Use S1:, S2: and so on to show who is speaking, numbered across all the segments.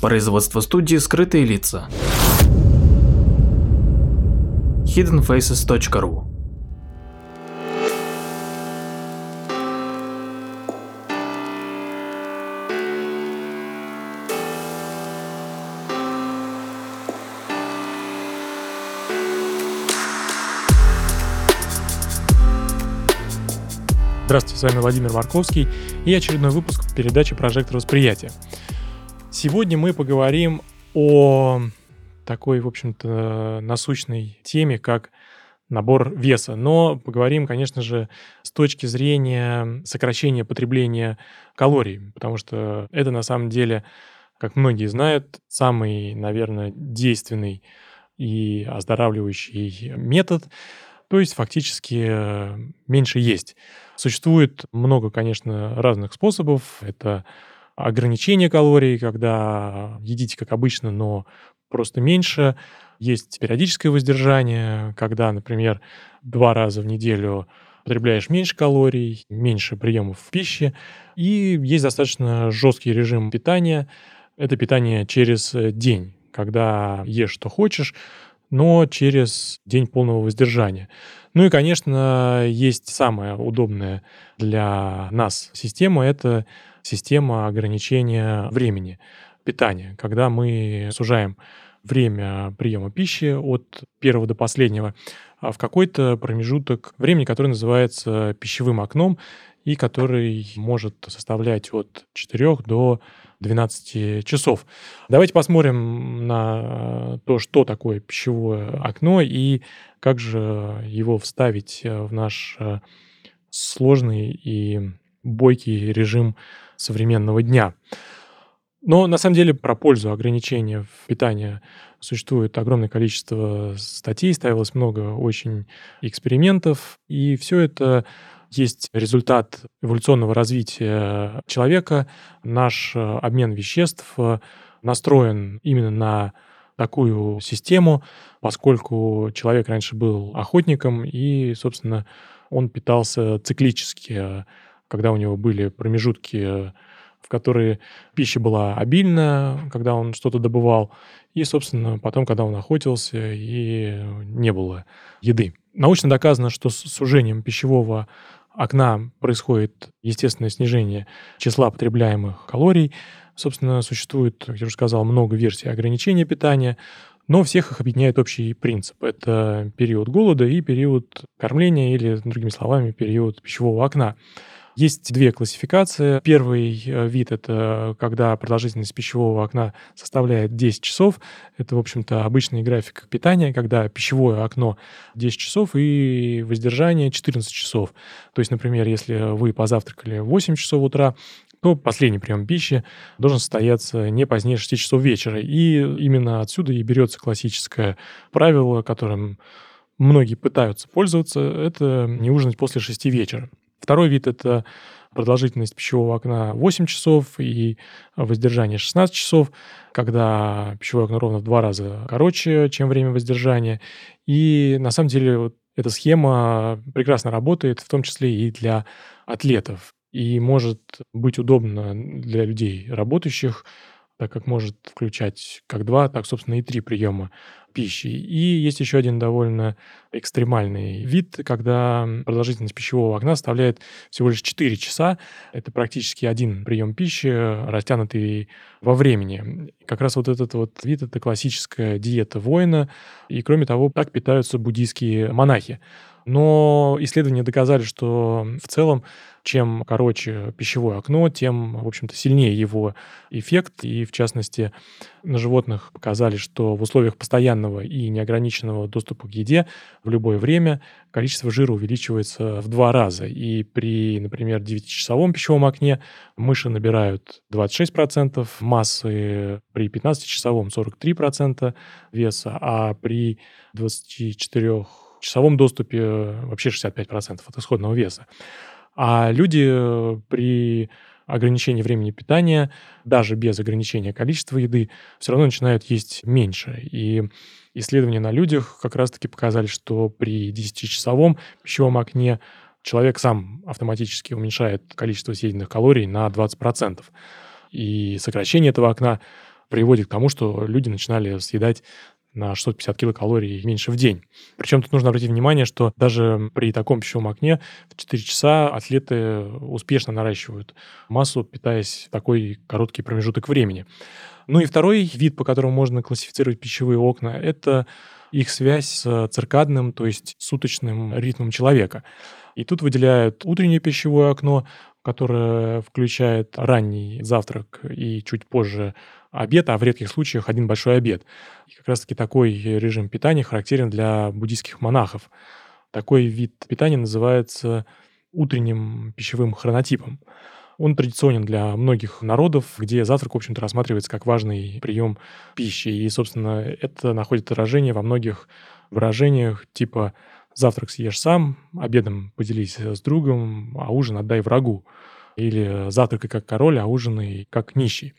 S1: Производство студии «Скрытые лица». hiddenfaces.ru
S2: Здравствуйте, с вами Владимир Марковский и очередной выпуск передачи «Прожектор восприятия». Сегодня мы поговорим о такой, в общем-то, насущной теме, как набор веса. Но поговорим, конечно же, с точки зрения сокращения потребления калорий, потому что это на самом деле, как многие знают, самый, наверное, действенный и оздоравливающий метод. То есть фактически меньше есть. Существует много, конечно, разных способов. Это ограничение калорий, когда едите как обычно, но просто меньше. Есть периодическое воздержание, когда, например, два раза в неделю потребляешь меньше калорий, меньше приемов пищи. И есть достаточно жесткий режим питания. Это питание через день, когда ешь, что хочешь, но через день полного воздержания. Ну и, конечно, есть самая удобная для нас система – это система ограничения времени питания, когда мы сужаем время приема пищи от первого до последнего а в какой-то промежуток времени, который называется пищевым окном и который может составлять от 4 до 12 часов. Давайте посмотрим на то, что такое пищевое окно и как же его вставить в наш э, сложный и бойкий режим современного дня. Но на самом деле про пользу ограничения в питании существует огромное количество статей, ставилось много очень экспериментов, и все это есть результат эволюционного развития человека. Наш э, обмен веществ э, настроен именно на такую систему, поскольку человек раньше был охотником, и, собственно, он питался циклически, когда у него были промежутки, в которые пища была обильна, когда он что-то добывал, и, собственно, потом, когда он охотился, и не было еды. Научно доказано, что с сужением пищевого окна происходит естественное снижение числа потребляемых калорий. Собственно, существует, как я уже сказал, много версий ограничения питания, но всех их объединяет общий принцип. Это период голода и период кормления, или, другими словами, период пищевого окна. Есть две классификации. Первый э, вид — это когда продолжительность пищевого окна составляет 10 часов. Это, в общем-то, обычный график питания, когда пищевое окно 10 часов и воздержание 14 часов. То есть, например, если вы позавтракали в 8 часов утра, то последний прием пищи должен состояться не позднее 6 часов вечера. И именно отсюда и берется классическое правило, которым многие пытаются пользоваться, это не ужинать после 6 вечера. Второй вид – это продолжительность пищевого окна 8 часов и воздержание 16 часов, когда пищевое окно ровно в два раза короче, чем время воздержания. И на самом деле вот эта схема прекрасно работает, в том числе и для атлетов. И может быть удобно для людей работающих, так как может включать как два, так, собственно, и три приема пищи. И есть еще один довольно экстремальный вид, когда продолжительность пищевого окна составляет всего лишь 4 часа. Это практически один прием пищи, растянутый во времени. Как раз вот этот вот вид — это классическая диета воина. И, кроме того, так питаются буддийские монахи. Но исследования доказали, что в целом, чем короче пищевое окно, тем, в общем-то, сильнее его эффект. И, в частности, на животных показали, что в условиях постоянного и неограниченного доступа к еде в любое время количество жира увеличивается в два раза. И при, например, 9-часовом пищевом окне мыши набирают 26% массы, при 15-часовом 43% веса, а при 24 часовом доступе вообще 65% от исходного веса. А люди э, при ограничении времени питания, даже без ограничения количества еды, все равно начинают есть меньше. И исследования на людях как раз-таки показали, что при 10-часовом пищевом окне человек сам автоматически уменьшает количество съеденных калорий на 20%. И сокращение этого окна приводит к тому, что люди начинали съедать на 650 килокалорий меньше в день. Причем тут нужно обратить внимание, что даже при таком пищевом окне в 4 часа атлеты успешно наращивают массу, питаясь в такой короткий промежуток времени. Ну и второй вид, по которому можно классифицировать пищевые окна, это их связь с циркадным, то есть суточным ритмом человека. И тут выделяют утреннее пищевое окно, которое включает ранний завтрак и чуть позже обед, а в редких случаях один большой обед. И как раз-таки такой режим питания характерен для буддийских монахов. Такой вид питания называется утренним пищевым хронотипом. Он традиционен для многих народов, где завтрак, в общем-то, рассматривается как важный прием пищи. И, собственно, это находит отражение во многих выражениях типа «завтрак съешь сам», «обедом поделись с другом», а ужин отдай врагу. Или «завтракай как король, а ужинай как нищий».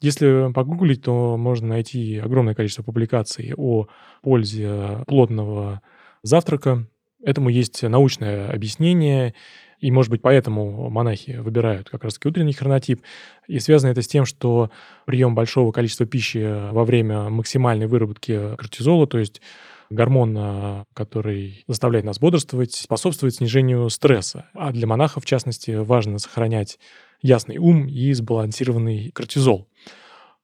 S2: Если погуглить, то можно найти огромное количество публикаций о пользе плотного завтрака. Этому есть научное объяснение, и, может быть, поэтому монахи выбирают как раз-таки утренний хронотип. И связано это с тем, что прием большого количества пищи во время максимальной выработки кортизола, то есть гормона, который заставляет нас бодрствовать, способствует снижению стресса. А для монахов, в частности, важно сохранять ясный ум и сбалансированный кортизол.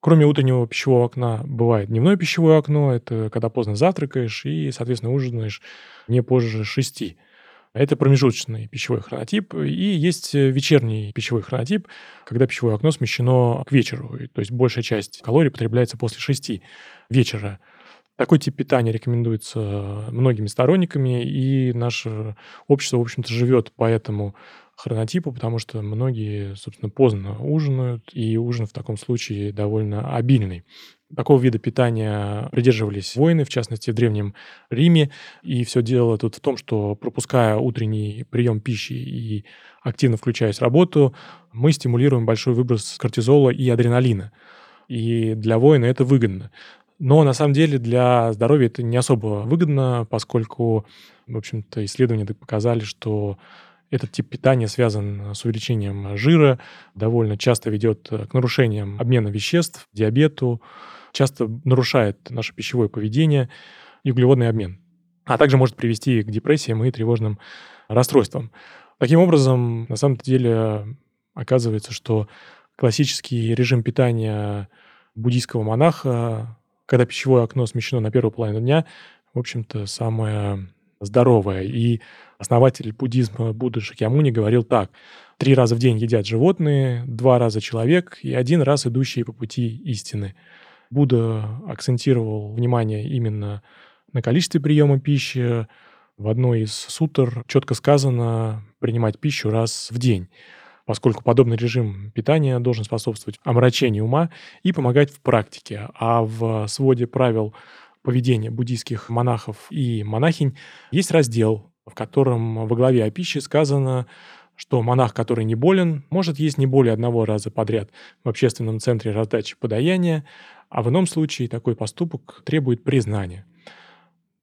S2: Кроме утреннего пищевого окна бывает дневное пищевое окно. Это когда поздно завтракаешь и, соответственно, ужинаешь не позже шести. Это промежуточный пищевой хронотип. И есть вечерний пищевой хронотип, когда пищевое окно смещено к вечеру. То есть большая часть калорий потребляется после шести вечера. Такой тип питания рекомендуется многими сторонниками, и наше общество, в общем-то, живет по этому хронотипу, потому что многие, собственно, поздно ужинают, и ужин в таком случае довольно обильный. Такого вида питания придерживались воины, в частности, в Древнем Риме. И все дело тут в том, что пропуская утренний прием пищи и активно включаясь в работу, мы стимулируем большой выброс кортизола и адреналина. И для воина это выгодно. Но на самом деле для здоровья это не особо выгодно, поскольку, в общем-то, исследования показали, что этот тип питания связан с увеличением жира, довольно часто ведет к нарушениям обмена веществ, диабету, часто нарушает наше пищевое поведение и углеводный обмен, а также может привести к депрессиям и тревожным расстройствам. Таким образом, на самом деле оказывается, что классический режим питания буддийского монаха, когда пищевое окно смещено на первую половину дня, в общем-то, самое здоровое. И Основатель буддизма Будда Шакьямуни говорил так. Три раза в день едят животные, два раза человек и один раз идущие по пути истины. Будда акцентировал внимание именно на количестве приема пищи. В одной из сутр четко сказано принимать пищу раз в день поскольку подобный режим питания должен способствовать омрачению ума и помогать в практике. А в своде правил поведения буддийских монахов и монахинь есть раздел в котором во главе о пище сказано, что монах, который не болен, может есть не более одного раза подряд в общественном центре раздачи подаяния, а в ином случае такой поступок требует признания.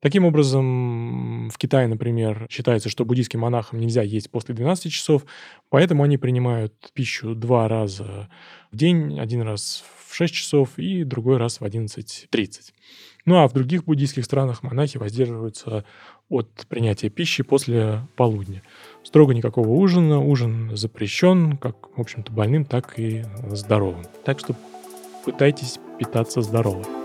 S2: Таким образом, в Китае, например, считается, что буддийским монахам нельзя есть после 12 часов, поэтому они принимают пищу два раза в день, один раз в 6 часов и другой раз в 11.30. Ну а в других буддийских странах монахи воздерживаются от принятия пищи после полудня. Строго никакого ужина. Ужин запрещен как, в общем-то, больным, так и здоровым. Так что пытайтесь питаться здорово.